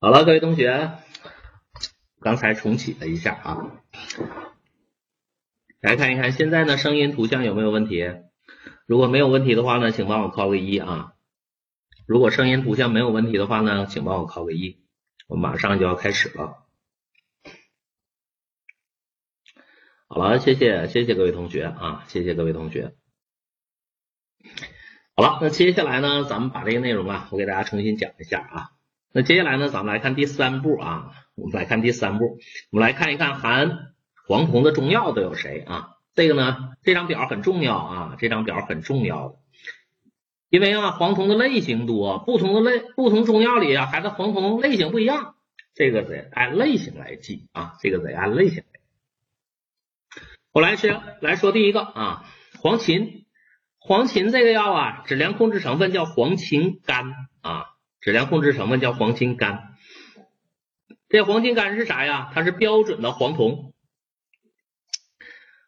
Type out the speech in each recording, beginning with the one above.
好了，各位同学，刚才重启了一下啊，来看一看现在呢声音图像有没有问题？如果没有问题的话呢，请帮我扣个一啊。如果声音图像没有问题的话呢，请帮我扣个一。我马上就要开始了。好了，谢谢谢谢各位同学啊，谢谢各位同学。好了，那接下来呢，咱们把这个内容啊，我给大家重新讲一下啊。那接下来呢，咱们来看第三步啊，我们来看第三步，我们来看一看含黄酮的中药都有谁啊？这个呢，这张表很重要啊，这张表很重要的，因为啊，黄酮的类型多，不同的类不同中药里啊，含的黄酮类型不一样，这个得按类型来记啊，这个得按类型。我来先来说第一个啊，黄芩，黄芩这个药啊，质量控制成分叫黄芩苷啊，质量控制成分叫黄芩苷。这黄芩苷是啥呀？它是标准的黄酮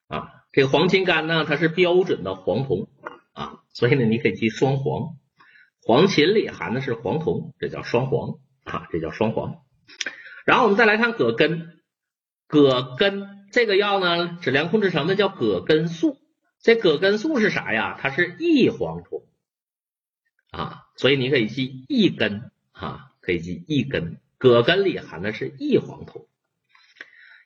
啊，这个黄芩苷呢，它是标准的黄酮啊，所以呢，你可以记双黄，黄芩里含的是黄酮，这叫双黄啊，这叫双黄。然后我们再来看葛根，葛根。这个药呢，质量控制成分叫葛根素。这葛根素是啥呀？它是异黄酮啊，所以你可以记一根啊，可以记一根。葛根里含的是异黄酮。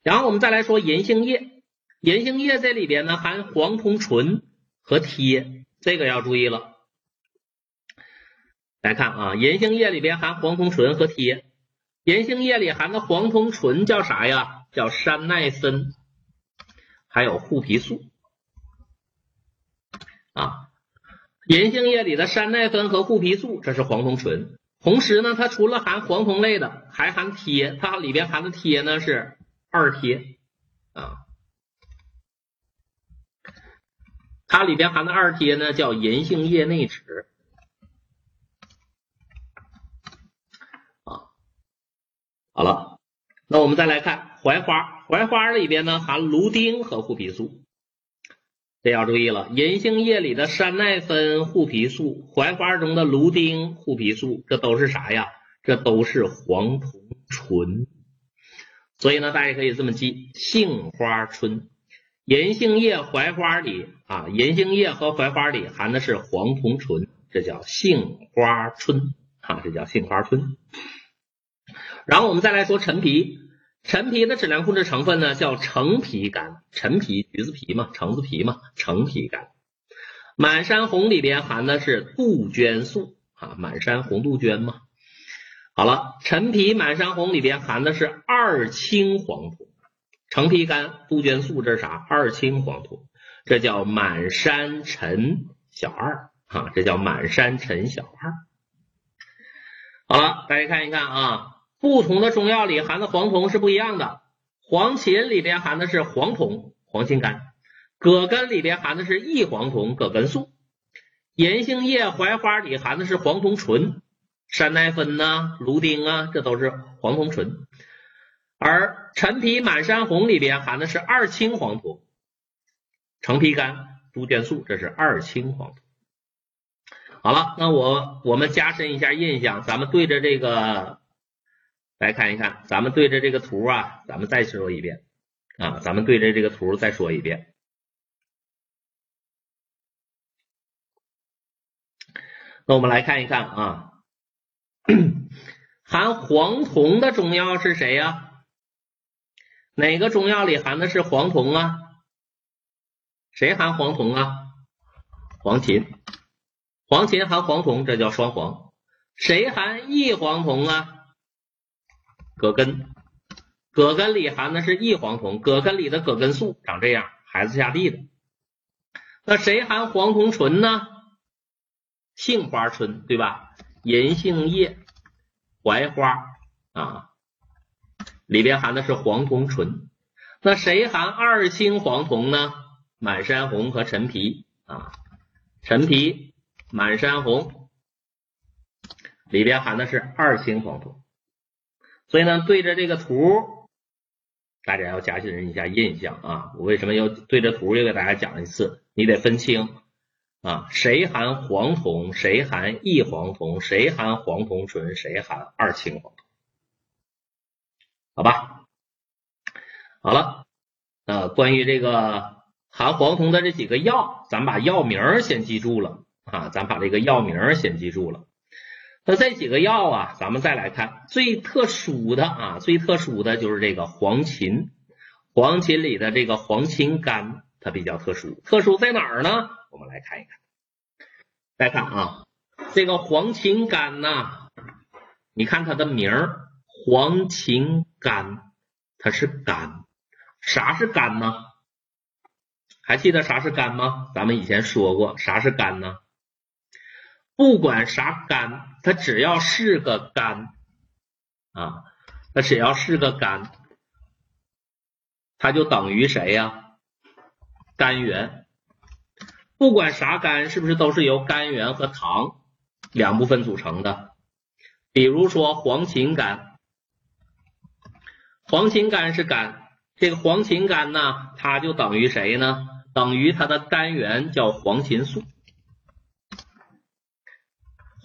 然后我们再来说银杏叶，银杏叶这里边呢含黄酮醇和萜，这个要注意了。来看啊，银杏叶里边含黄酮醇和萜，银杏叶里含的黄酮醇叫啥呀？叫山奈酚，还有槲皮素啊。银杏叶里的山奈酚和槲皮素，这是黄酮醇。同时呢，它除了含黄酮类的，还含萜，它里边含的萜呢是二萜啊。它里边含的二萜呢叫银杏叶内酯啊。好了，那我们再来看。槐花，槐花里边呢含芦丁和槲皮素，这要注意了。银杏叶里的山奈酚、槲皮素，槐花中的芦丁、槲皮素，这都是啥呀？这都是黄酮醇。所以呢，大家可以这么记：杏花醇。银杏叶、槐花里啊，银杏叶和槐花里含的是黄酮醇，这叫杏花醇啊，这叫杏花醇。然后我们再来说陈皮。陈皮的质量控制成分呢，叫橙皮苷。陈皮，橘子皮嘛，橙子皮嘛，橙皮苷。满山红里边含的是杜鹃素啊，满山红杜鹃嘛。好了，陈皮、满山红里边含的是二氢黄酮。橙皮苷、杜鹃素，这是啥？二氢黄酮，这叫满山陈小二啊，这叫满山陈小二。好了，大家看一看啊。不同的中药里含的黄酮是不一样的，黄芩里边含的是黄酮，黄芩苷；葛根里边含的是异黄酮，葛根素；银杏叶、槐花里含的是黄酮醇，山奈酚呐、芦丁啊，这都是黄酮醇；而陈皮、满山红里边含的是二氢黄酮，橙皮苷、杜鹃素，这是二氢黄酮。好了，那我我们加深一下印象，咱们对着这个。来看一看，咱们对着这个图啊，咱们再说一遍啊，咱们对着这个图再说一遍。那我们来看一看啊，含黄酮的中药是谁呀？哪个中药里含的是黄酮啊？谁含黄酮啊？黄芩，黄芩含黄酮，这叫双黄。谁含异黄酮啊？葛根，葛根里含的是异黄酮，葛根里的葛根素长这样，孩子下地的。那谁含黄酮醇呢？杏花醇，对吧？银杏叶、槐花啊，里边含的是黄酮醇。那谁含二氢黄酮呢？满山红和陈皮啊，陈皮、满山红里边含的是二氢黄酮。所以呢，对着这个图，大家要加深一下印象啊！我为什么要对着图又给大家讲一次？你得分清啊，谁含黄酮，谁含异黄酮，谁含黄酮醇，谁含二氢黄酮好吧？好了，呃，关于这个含黄酮的这几个药，咱把药名先记住了啊，咱把这个药名先记住了。那这几个药啊，咱们再来看最特殊的啊，最特殊的就是这个黄芩，黄芩里的这个黄芩苷，它比较特殊，特殊在哪儿呢？我们来看一看，再看啊，这个黄芩苷呐，你看它的名儿，黄芩苷，它是苷，啥是苷呢？还记得啥是苷吗？咱们以前说过，啥是苷呢？不管啥苷。它只要是个苷啊，它只要是个苷，它就等于谁呀？肝源。不管啥苷，是不是都是由肝源和糖两部分组成的？比如说黄芩苷，黄芩苷是苷，这个黄芩苷呢，它就等于谁呢？等于它的肝源叫黄芩素。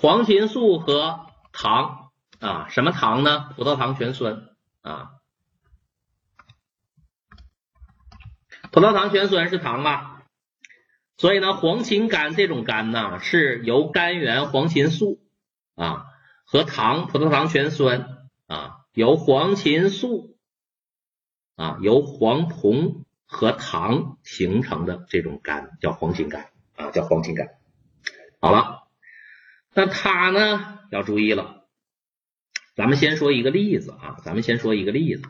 黄芩素和糖啊，什么糖呢？葡萄糖醛酸啊，葡萄糖醛酸是糖吧？所以呢，黄芩苷这种苷呢，是由甘源黄芩素啊和糖葡萄糖醛酸啊，由黄芩素啊由黄酮和糖形成的这种苷叫黄芩苷啊，叫黄芩苷。好了。那它呢要注意了，咱们先说一个例子啊，咱们先说一个例子，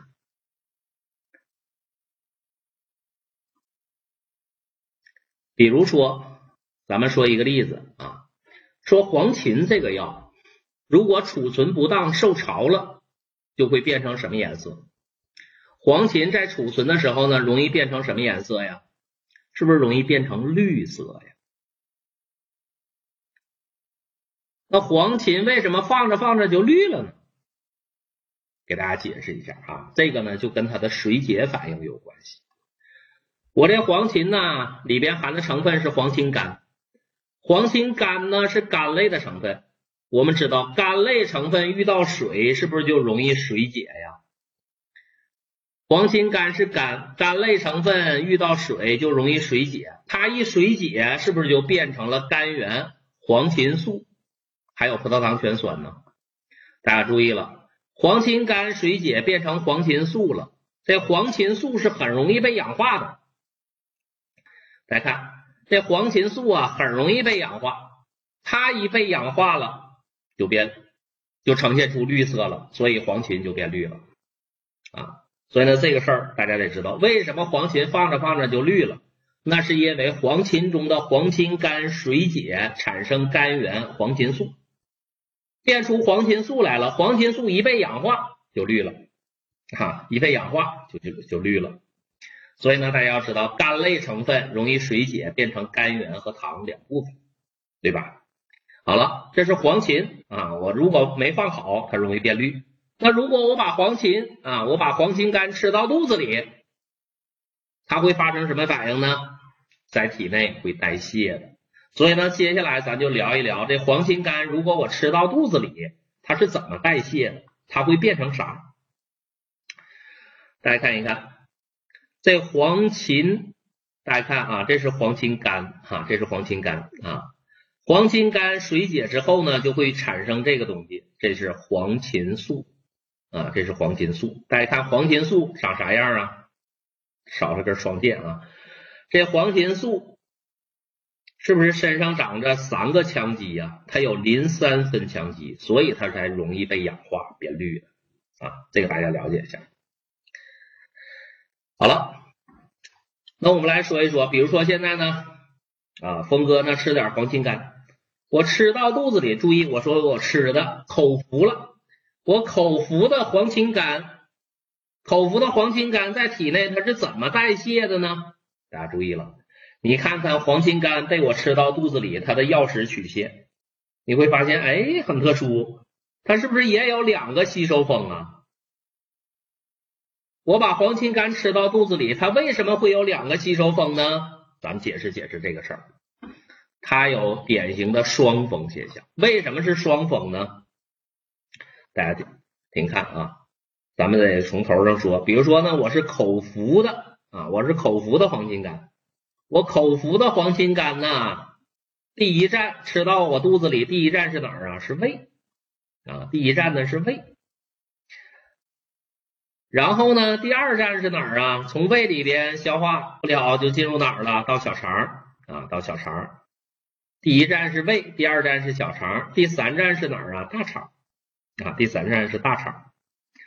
比如说，咱们说一个例子啊，说黄芩这个药，如果储存不当受潮了，就会变成什么颜色？黄芩在储存的时候呢，容易变成什么颜色呀？是不是容易变成绿色呀？那黄芩为什么放着放着就绿了呢？给大家解释一下啊，这个呢就跟它的水解反应有关系。我这黄芩呢里边含的成分是黄芩苷，黄芩苷呢是苷类的成分。我们知道苷类成分遇到水是不是就容易水解呀？黄芩苷是苷，苷类成分遇到水就容易水解，它一水解是不是就变成了甘源黄芩素？还有葡萄糖醛酸呢，大家注意了，黄芩苷水解变成黄芩素了，这黄芩素是很容易被氧化的。大家看这黄芩素啊，很容易被氧化，它一被氧化了就变，就呈现出绿色了，所以黄芩就变绿了啊。所以呢，这个事儿大家得知道，为什么黄芩放着放着就绿了？那是因为黄芩中的黄芩苷水解产生甘源黄芩素。变出黄芩素来了，黄芩素一被氧化就绿了，哈，一被氧化就就就绿了。所以呢，大家要知道，苷类成分容易水解变成肝源和糖两部分，对吧？好了，这是黄芩啊，我如果没放好，它容易变绿。那如果我把黄芩啊，我把黄芩苷吃到肚子里，它会发生什么反应呢？在体内会代谢的。所以呢，接下来咱就聊一聊这黄芩苷，如果我吃到肚子里，它是怎么代谢的？它会变成啥？大家看一看，这黄芩，大家看啊，这是黄芩苷哈，这是黄芩苷啊。黄芩苷水解之后呢，就会产生这个东西，这是黄芩素啊，这是黄芩素。大家看黄芩素长啥样啊？少了根双键啊，这黄芩素。是不是身上长着三个羟基呀？它有磷三分羟基，所以它才容易被氧化变绿的啊。这个大家了解一下。好了，那我们来说一说，比如说现在呢，啊，峰哥呢吃点黄芩苷，我吃到肚子里，注意我说我吃的口服了，我口服的黄芩苷，口服的黄芩苷在体内它是怎么代谢的呢？大家注意了。你看看黄芩苷被我吃到肚子里，它的药食曲线，你会发现，哎，很特殊，它是不是也有两个吸收峰啊？我把黄芩苷吃到肚子里，它为什么会有两个吸收峰呢？咱们解释解释这个事儿，它有典型的双峰现象。为什么是双峰呢？大家听听看啊，咱们得从头上说。比如说呢，我是口服的啊，我是口服的黄金苷，我口服的黄金苷呢，第一站吃到我肚子里，第一站是哪儿啊？是胃啊，第一站呢是胃。然后呢，第二站是哪儿啊？从胃里边消化不了，就进入哪儿了？到小肠啊，到小肠。第一站是胃，第二站是小肠，第三站是哪儿啊？大肠啊，第三站是大肠。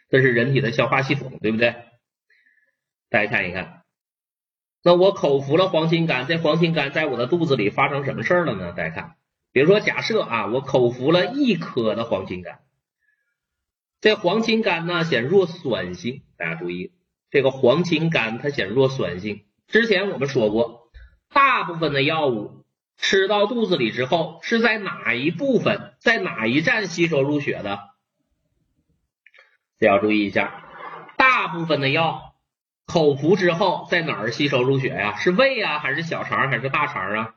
这是人体的消化系统，对不对？大家看一看，那我口服了黄金苷，这黄金苷在我的肚子里发生什么事儿了呢？大家看，比如说假设啊，我口服了一颗的黄金苷。这黄芩苷呢显弱酸性，大家注意，这个黄芩苷它显弱酸性。之前我们说过，大部分的药物吃到肚子里之后，是在哪一部分，在哪一站吸收入血的？这要注意一下，大部分的药口服之后在哪儿吸收入血呀？是胃啊，还是小肠，还是大肠啊？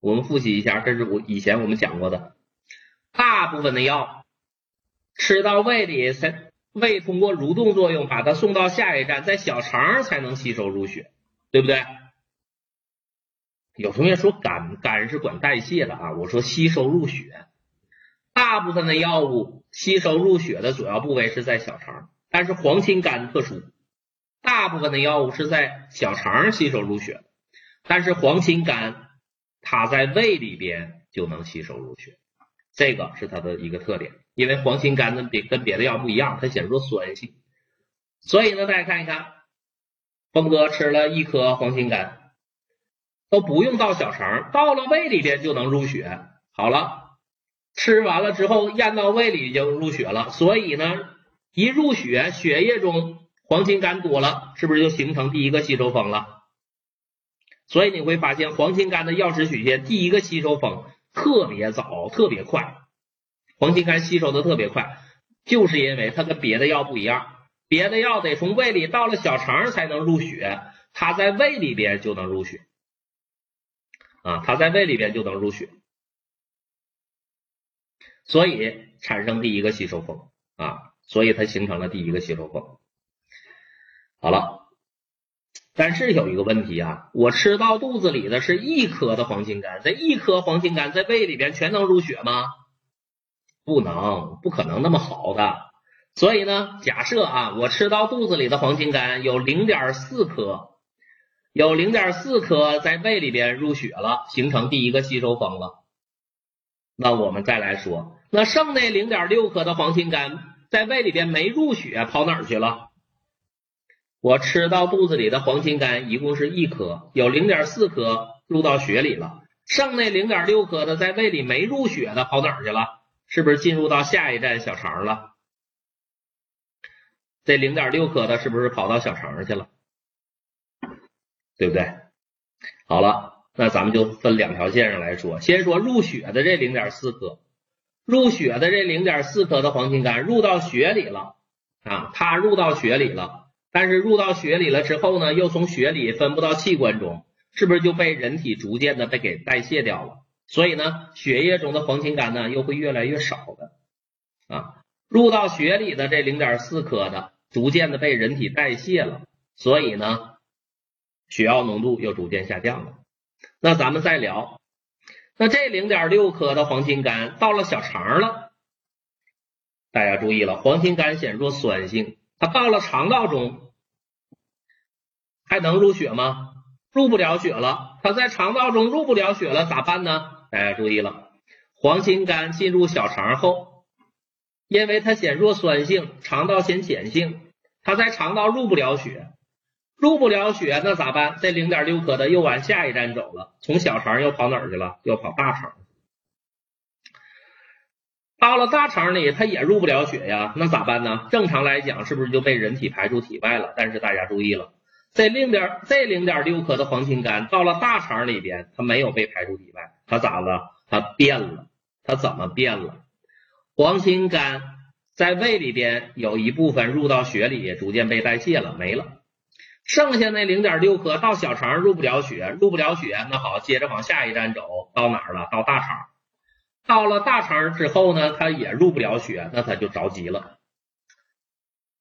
我们复习一下，这是我以前我们讲过的，大部分的药。吃到胃里，才胃通过蠕动作用把它送到下一站，在小肠才能吸收入血，对不对？有同学说肝肝是管代谢的啊，我说吸收入血，大部分的药物吸收入血的主要部位是在小肠，但是黄芩苷特殊，大部分的药物是在小肠吸收入血，但是黄芩苷它在胃里边就能吸收入血，这个是它的一个特点。因为黄芩苷跟，别跟别的药不一样，它显弱酸性，所以呢，大家看一看，峰哥吃了一颗黄芩苷，都不用到小肠，到了胃里边就能入血。好了，吃完了之后咽到胃里就入血了，所以呢，一入血，血液中黄芩苷多了，是不是就形成第一个吸收峰了？所以你会发现黄芩苷的药食曲线第一个吸收峰特别早，特别快。黄芩苷吸收的特别快，就是因为它跟别的药不一样，别的药得从胃里到了小肠才能入血，它在胃里边就能入血，啊，它在胃里边就能入血，所以产生第一个吸收峰啊，所以它形成了第一个吸收峰。好了，但是有一个问题啊，我吃到肚子里的是一颗的黄金苷，这一颗黄金苷在胃里边全能入血吗？不能，不可能那么好的。所以呢，假设啊，我吃到肚子里的黄金苷有零点四颗，有零点四颗在胃里边入血了，形成第一个吸收峰了。那我们再来说，那剩那零点六颗的黄金苷在胃里边没入血，跑哪儿去了？我吃到肚子里的黄金苷一共是一颗，有零点四颗入到血里了，剩那零点六颗的在胃里没入血的跑哪儿去了？是不是进入到下一站小肠了？这零点六颗的，是不是跑到小肠去了？对不对？好了，那咱们就分两条线上来说。先说入血的这零点四颗，入血的这零点四颗的黄金苷入到血里了啊，它入到血里了，但是入到血里了之后呢，又从血里分布到器官中，是不是就被人体逐渐的被给代谢掉了？所以呢，血液中的黄芩苷呢又会越来越少的啊，入到血里的这零点四克的，逐渐的被人体代谢了，所以呢，血药浓度又逐渐下降了。那咱们再聊，那这零点六克的黄金苷到了小肠了，大家注意了，黄金苷显弱酸性，它到了肠道中还能入血吗？入不了血了，它在肠道中入不了血了，咋办呢？大家注意了，黄金苷进入小肠后，因为它显弱酸性，肠道显碱性，它在肠道入不了血，入不了血，那咋办？这零点六克的又往下一站走了，从小肠又跑哪儿去了？又跑大肠。到了大肠里，它也入不了血呀，那咋办呢？正常来讲，是不是就被人体排出体外了？但是大家注意了。这零点这零点六克的黄芩苷到了大肠里边，它没有被排出体外，它咋了？它变了，它怎么变了？黄芩苷在胃里边有一部分入到血里，逐渐被代谢了，没了。剩下那零点六克到小肠入不了血，入不了血，那好，接着往下一站走到哪儿了？到大肠。到了大肠之后呢，它也入不了血，那它就着急了。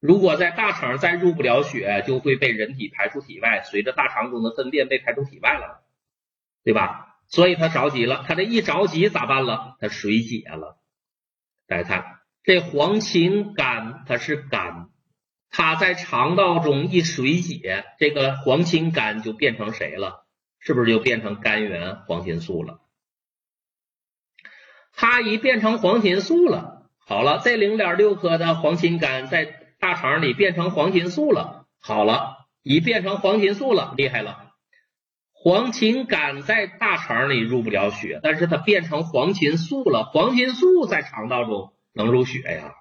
如果在大肠再入不了血，就会被人体排出体外，随着大肠中的粪便被排出体外了，对吧？所以他着急了，他这一着急咋办了？他水解了。大家看，这黄芩苷它是苷，它在肠道中一水解，这个黄芩苷就变成谁了？是不是就变成甘源黄芩素了？它一变成黄芩素了，好了，这零点六克的黄芩苷在大肠里变成黄芩素了，好了，一变成黄芩素了，厉害了。黄芩苷在大肠里入不了血，但是它变成黄芩素了，黄芩素在肠道中能入血呀。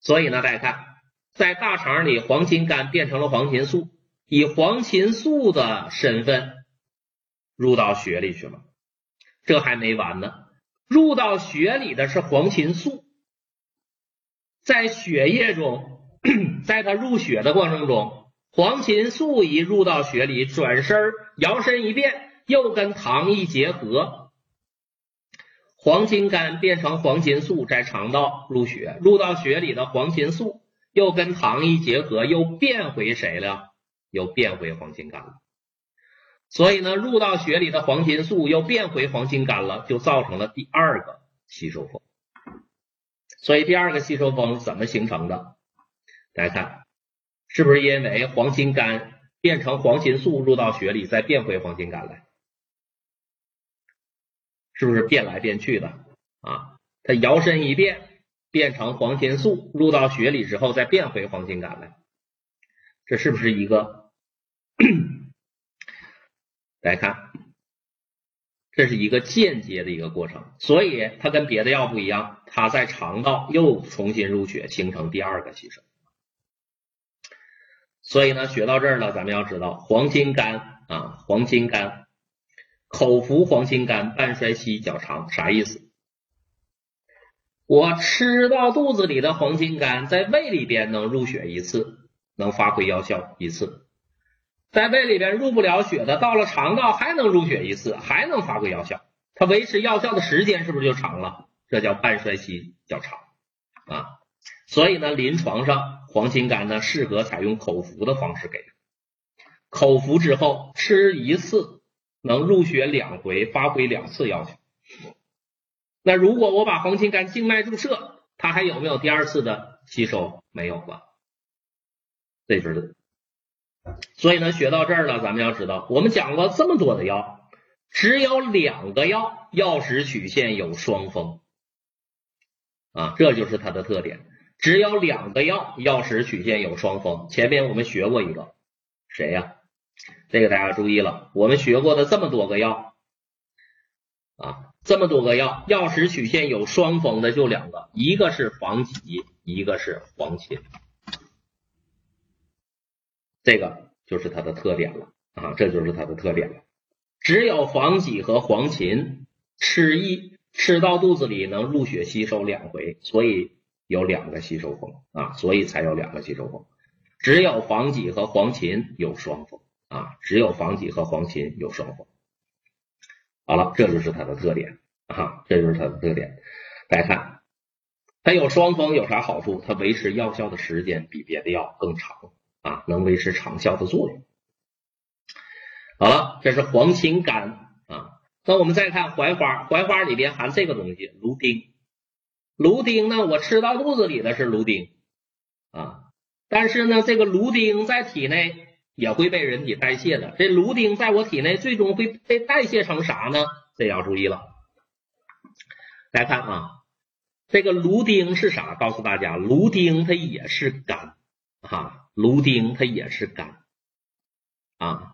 所以呢，大家看，在大肠里黄芩苷变成了黄芩素，以黄芩素的身份。入到血里去了，这还没完呢。入到血里的是黄芩素，在血液中，在它入血的过程中，黄芩素一入到血里，转身摇身一变，又跟糖一结合，黄芩苷变成黄芩素，在肠道入血，入到血里的黄芩素又跟糖一结合，又变回谁了？又变回黄芩苷了。所以呢，入到血里的黄芩素又变回黄芩苷了，就造成了第二个吸收峰。所以第二个吸收峰怎么形成的？大家看，是不是因为黄芩苷变成黄芩素入到血里，再变回黄芩苷来？是不是变来变去的啊？它摇身一变，变成黄芩素入到血里之后，再变回黄芩苷来，这是不是一个？来看，这是一个间接的一个过程，所以它跟别的药不一样，它在肠道又重新入血，形成第二个吸收。所以呢，学到这儿了，咱们要知道黄金苷啊，黄金苷，口服黄金苷半衰期较长，啥意思？我吃到肚子里的黄金苷，在胃里边能入血一次，能发挥药效一次。在胃里边入不了血的，到了肠道还能入血一次，还能发挥药效。它维持药效的时间是不是就长了？这叫半衰期较长啊。所以呢，临床上黄芩苷呢适合采用口服的方式给，口服之后吃一次能入血两回，发挥两次药效。那如果我把黄芩苷静脉注射，它还有没有第二次的吸收？没有了，这就是。所以呢，学到这儿了，咱们要知道，我们讲了这么多的药，只有两个药药食曲线有双峰啊，这就是它的特点。只有两个药药食曲线有双峰。前面我们学过一个，谁呀？这个大家注意了，我们学过的这么多个药啊，这么多个药药食曲线有双峰的就两个，一个是防己，一个是黄芩。这个就是它的特点了啊，这就是它的特点了。只有黄芪和黄芩吃一吃到肚子里能入血吸收两回，所以有两个吸收峰啊，所以才有两个吸收峰。只有黄芪和黄芩有双峰啊，只有黄芪和黄芩有双峰。好了，这就是它的特点啊，这就是它的特点。大家看，它有双峰有啥好处？它维持药效的时间比别的药更长。啊，能维持长效的作用。好了，这是黄芩苷啊。那我们再看槐花，槐花里边含这个东西芦丁。芦丁呢，我吃到肚子里的是芦丁啊，但是呢，这个芦丁在体内也会被人体代谢的。这芦丁在我体内最终会被代谢成啥呢？这要注意了。大家看啊，这个芦丁是啥？告诉大家，芦丁它也是肝啊。芦丁它也是肝啊，